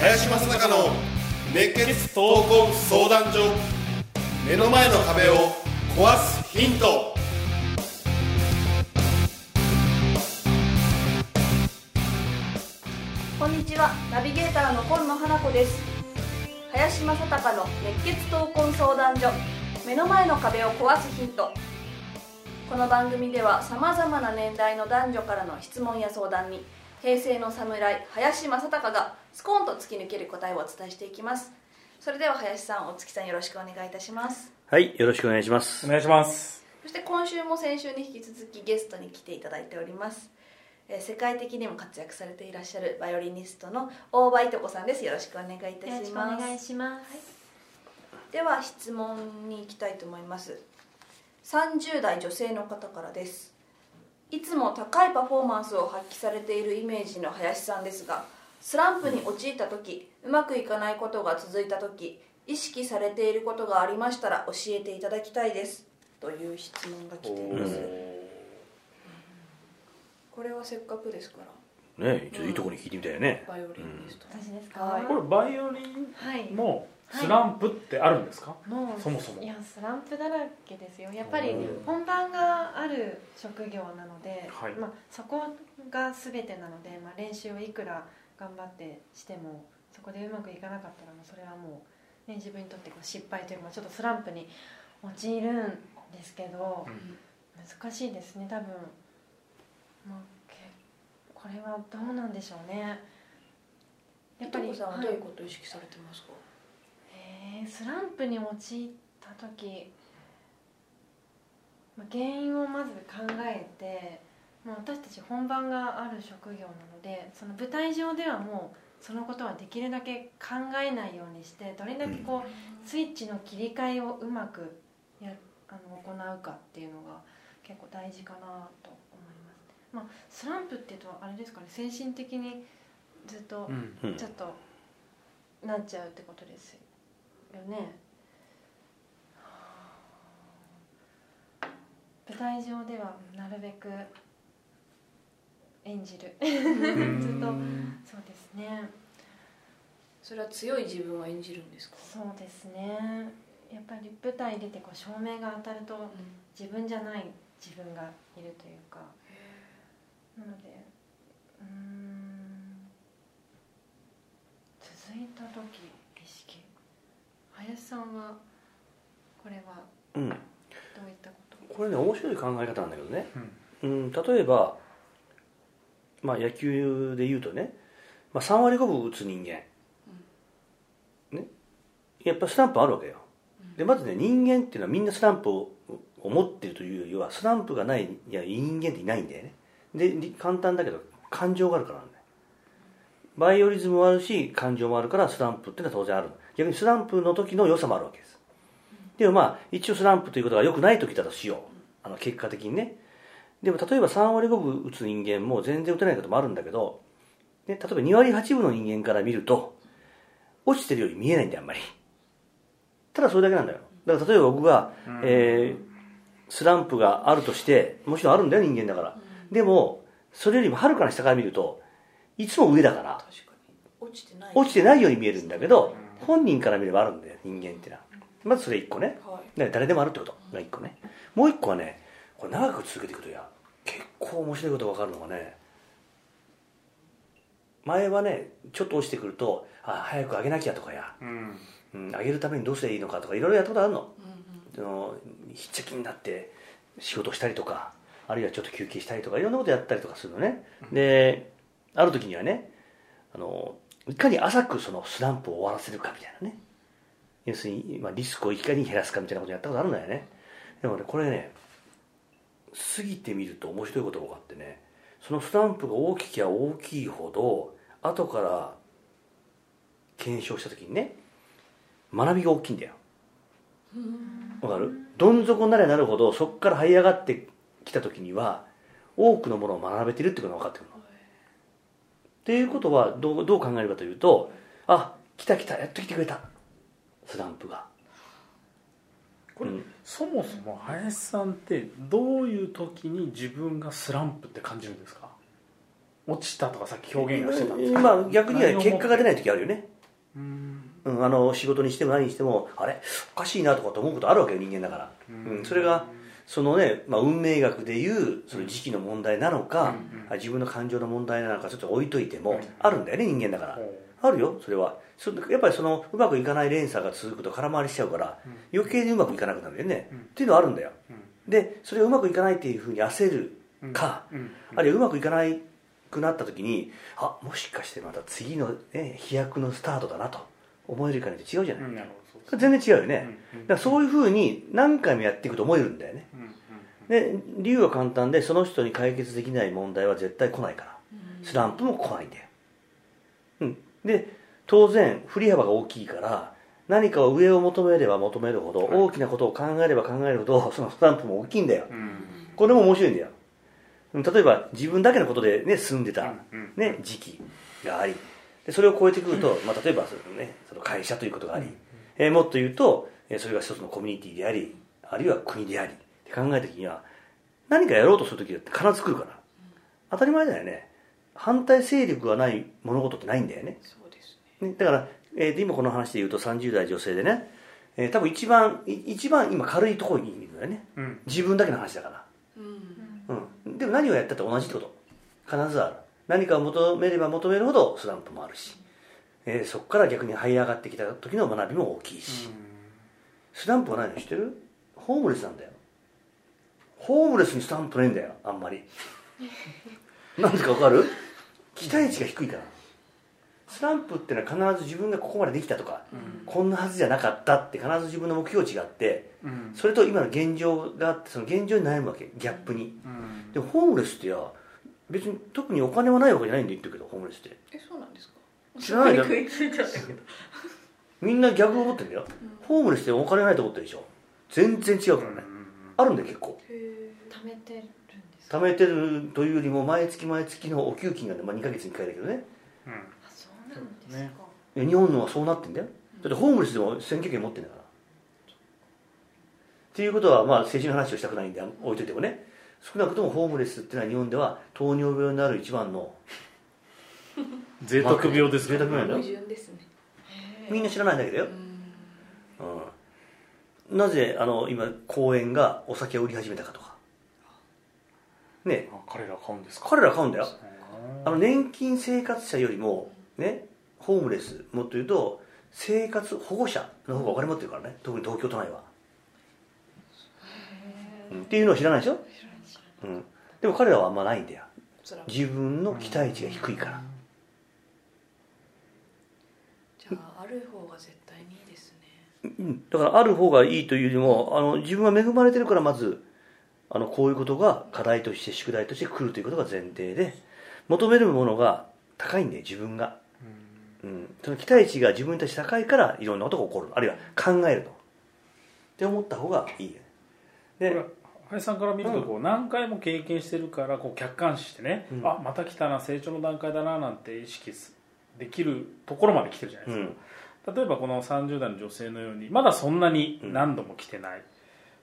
林正孝の熱血闘魂相談所。目の前の壁を壊すヒント。ちはナビゲーターの今野花子です。林正孝の熱血闘魂相談所。目の前の壁を壊すヒント。この番組ではさまざまな年代の男女からの質問や相談に平成の侍林正孝がスコーンと突き抜ける答えをお伝えしていきます。それでは林さんお月さんよろしくお願いいたします。はい、よろしくお願いします。お願いします。そして今週も先週に引き続きゲストに来ていただいておりますえー世界的にも活躍されていらっしゃるバイオリニストの大場いとこさんです。よろしくお願いいたしよろしくおます願いします。では質問に行きたいと思います。30代女性の方からです。いつも高いパフォーマンスを発揮されているイメージの林さんですがスランプに陥った時うまくいかないことが続いた時意識されていることがありましたら教えていただきたいです。という質問が来ていますこれはせっかくですから。ね、ちょっといいところに聞いてみたいよね。バイオリニスト、私ですか？はい。これバイオリンはい。もスランプってあるんですか、もうそもそも。いやスランプだらけですよ。やっぱりうん。本番がある職業なので、はい。まあそこが全てなので、まあ練習をいくら頑張ってしてもそこでうまくいかなかったらもうそれはもうね自分にとってこう失敗というかちょっとスランプに陥るんですけど、難しいですね多分。まあけこれはどうなんでしょうね。いとこさんははい。どういうことを意識されてますか、えースランプに陥った時、まあ、原因をまず考えて、まあ、私たち本番がある職業なのでその舞台上ではもうそのことはできるだけ考えないようにしてどれだけこうスイッチの切り替えをうまくやあの行うかっていうのが結構大事かなとまあ、スランプっていうとあれですかね精神的にずっとちょっとなっちゃうってことですよね。舞台上ではなるべく演じる。ずっとそうですね。それは強い自分を演じるんですか？そうですね。やっぱり舞台に出てこう照明が当たると自分じゃない自分がいるというかなのでうーん続いた時意識林さんはこれはうん、どういったこと？これね、面白い考え方なんだけどね。うん、例えば。まあ、野球で言うとね。まあ、3割5分打つ人間。ね。やっぱスランプあるわけよ。で、まずね、人間っていうのはみんなスランプをを持ってるというよりは、スランプがない、いや、人間っていないんだよね。で、り簡単だけど、感情があるからなんだよ。バイオリズムもあるし、感情もあるから、スランプっていうのは当然ある。逆にスランプの時の良さもあるわけです。でもまあ、一応スランプということが良くない時だとしよう。あの、結果的にね。でも例えば3割5分打つ人間も全然打てないこともあるんだけど、ね、例えば2割8分の人間から見ると、落ちてるように見えないんだよ、あんまり。ただそれだけなんだよ。だから例えば僕が、えースランプがあるとして、もちろんあるんだよ、人間だから。でも、それよりもはるかな下から見ると、いつも上だから、確かに。落ちてない。落ちてないように見えるんだけど、本人から見ればあるんだよ、人間ってのは。まずそれ1個ね。はい。ね誰でもあるってこと。が1個ね。もう1個はね、これ長く続けていくとや、結構面白いことが分かるのがね、前はね、ちょっと落ちてくると、あ、早く上げなきゃとかや、うん。うん、上げるためにどうすればいいのかとか、いろいろやったことあるの。あのひっちゃきになって仕事したりとかあるいはちょっと休憩したりとかいろんなことやったりとかするのね。である時にはねあのいかに浅くそのスランプを終わらせるかみたいなね。要するに、まあ、リスクをいかに減らすかみたいなことやったことあるんだよね。でもねこれね過ぎてみると面白いことが分かってねそのスランプが大ききゃ大きいほど後から検証した時にね学びが大きいんだよ。わかる？どん底になれなるほどそこから這い上がってきた時には多くのものを学べてるってことが分かってくるの。っていうことはどうどう考えるかというとあ来た来たやっと来てくれた。スランプが。これ、うん。そもそも林さんってどういう時に自分がスランプって感じるんですか？落ちたとかさっき表現がしてたんですか？まあ逆には結果が出ない時あるよね。うん。うん、あの仕事にしても何にしてもあれ？おかしいなとかって思うことあるわけよ人間だから、うんそれがそのね、まあ、運命学でいうその時期の問題なのか、あ自分の感情の問題なのかちょっと置いといても、あるんだよね人間だから、あるよそれは。そやっぱりそのうまくいかない連鎖が続くと空回りしちゃうから、余計にうまくいかなくなるよね、っていうのはあるんだよ、でそれがうまくいかないっていうふうに焦るか、うん。あるいはうまくいかないくなった時にあもしかしてまた次の、ね、飛躍のスタートだなと思えるかによって違うじゃない、うん全然違うよね、うん。うん。だからそういうふうに何回もやっていくと思えるんだよね。うんうんで理由は簡単でその人に解決できない問題は絶対来ないから。スランプも来ないんだよ、うん、で当然振り幅が大きいから何かを上を求めれば求めるほど大きなことを考えれば考えるほど そのスランプも大きいんだよ。うん。これも面白いんだよ。うん。例えば自分だけのことで、ね、住んでた、ね、時期がありでそれを超えてくると、まあ、例えばその、ね、その会社ということがあり、えーもっと言うとえーそれが一つのコミュニティでありあるいは国でありって考えた時には何かやろうとする時だって必ず来るから。当たり前だよね。反対勢力がない物事ってないんだよね。そうですね。ねだから、えーと今この話で言うと30代女性でね、えー多分一番い一番今軽いところにいるんだよね。うん。自分だけの話だから。うん。うん、でも何をやったって同じってこと。必ずある。何かを求めれば求めるほどスランプもあるし、えーそこから逆に這い上がってきた時の学びも大きいし、スランプは何知ってる？ホームレスなんだよホームレスにスタンプないんだよあんまり。なんでか分かる？期待値が低いから。スランプってのは必ず自分がここまでできたとか、こんなはずじゃなかったって必ず自分の目標値があってうん。それと今の現状があってその現状に悩むわけギャップに。うん。でもホームレスってや別に特にお金はないわけじゃないんで言ってるけどホームレスって。えそうなんですか？知らないだみんな逆を思ってんだよ、ホームレスってお金ないと思ってるでしょ。全然違うからね、あるんだよ結構。へえ貯めてるんですか？貯めてるというよりも毎月毎月のお給金がね、まあ、2ヶ月に1回だけどね。うん。あそうなんですか、日本のはそうなってんだよ。だってホームレスでも選挙権持ってんだから。っていうことはまあ政治の話をしたくないんで置いといてもね。少なくともホームレスっていうのは日本では糖尿病になる一番の 贅沢病ですか？ら贅沢病矛盾ですね。みんな知らないんだけどよ。うん。うん、なぜあの今公園がお酒を売り始めたかとかね。あ彼ら買うんですか？彼ら買うんだよ。ああの年金生活者よりもねホームレスもっと言うと生活保護者の方がお金持ってるからね。特に東京都内は、うん。っていうのを知らないでしょ、うん、でも彼らはあんまないんだよ。自分の期待値が低いから。じゃあある方が絶対にいいですね。うん。だからある方がいいというよりもあの自分は恵まれてるからまずあのこういうことが課題として宿題として来るということが前提で求めるものが高いんで自分が、うん、その期待値が自分に対して高いからいろんなことが起こる。あるいは考えると。って思った方がいいで林さんから見るとこう何回も経験してるからこう客観視してね、うん。あまた来たな成長の段階だななんて意識すできるところまで来てるじゃないですか、例えばこの30代の女性のようにまだそんなに何度も来てない、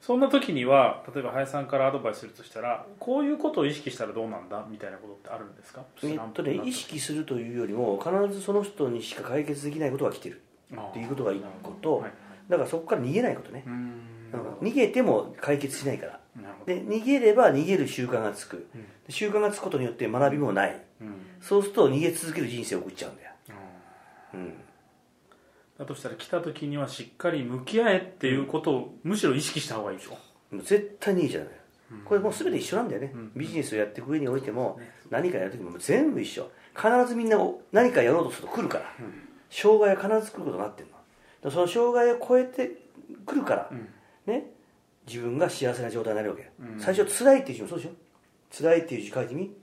そんな時には例えば林さんからアドバイスするとしたらこういうことを意識したらどうなんだ？みたいなことってあるんですか？えっとね意識するというよりも必ずその人にしか解決できないことが来てる。っていうことが一個とはい。だからそこから逃げないことね。逃げても解決しないから。で逃げれば逃げる習慣がつく、うん。習慣がつくことによって学びもない。うん。そうすると逃げ続ける人生を送っちゃうんだよ、うん、だとしたら来た時にはしっかり向き合えっていうことをむしろ意識した方がいいでしょ？絶対逃げちゃダメだよこれもう全て一緒なんだよね、うん。ビジネスをやっていく上においても何かやるときも全部一緒。必ずみんな何かやろうとすると来るから、障害は必ず来ることになってるの。その障害を超えてくるから、ん。ね。自分が幸せな状態になるわけ、うん。最初辛いっていう字もそうでしょ？辛いっていう字書いてみ、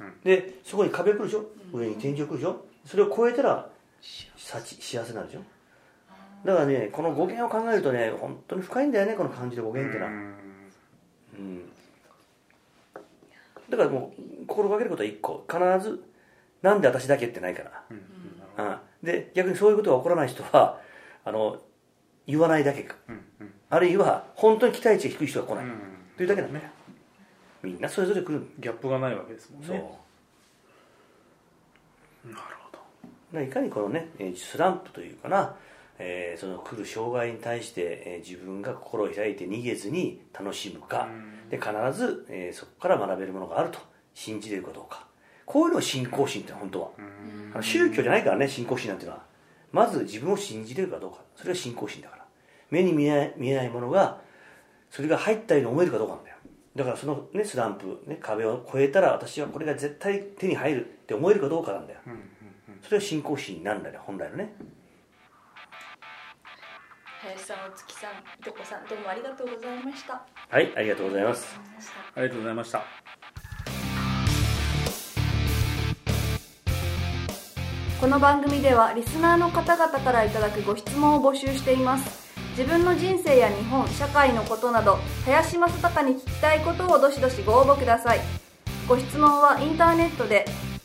うん。でそこに壁来るでしょ、上に天井来るでしょ？それを超えたら幸幸せになるでしょ？だからねこの語源を考えるとね本当に深いんだよねこの漢字の語源ってのは、うん。だからもう心がけることは一個。必ずなんで私だけってないから、うん、で逆にそういうことが起こらない人はあの言わないだけか、うん。うん。あるいは本当に期待値が低い人が来ない、うん。というだけなんだよみんなそれぞれ来るギャップがないわけですもんね。そう。なるほどいかにこのねえースランプというかな、えーその来る障害に対して、えー自分が心を開いて逃げずに楽しむか、で必ず、えーそこから学べるものがあると。信じれるかどうか。こういうのを信仰心って本当は、あの宗教じゃないからね信仰心なんていうのは。まず自分を信じれるかどうか。それが信仰心だから。目に見えない見えないものがそれが入ったように思えるかどうかなんだよ。だからその、ね、スランプ、ね、壁を越えたら私はこれが絶対手に入るって思えるかどうかなんだよ、それは信仰心になるんだよ本来のね。林さんお月さんいとこさんどうもありがとうございました。はいありがとうございます。ありがとうございました。この番組ではリスナーの方々からいただくご質問を募集しています。自分の人生や日本社会のことなど林正孝に聞きたいことをどしどしご応募ください。ご質問はインターネットで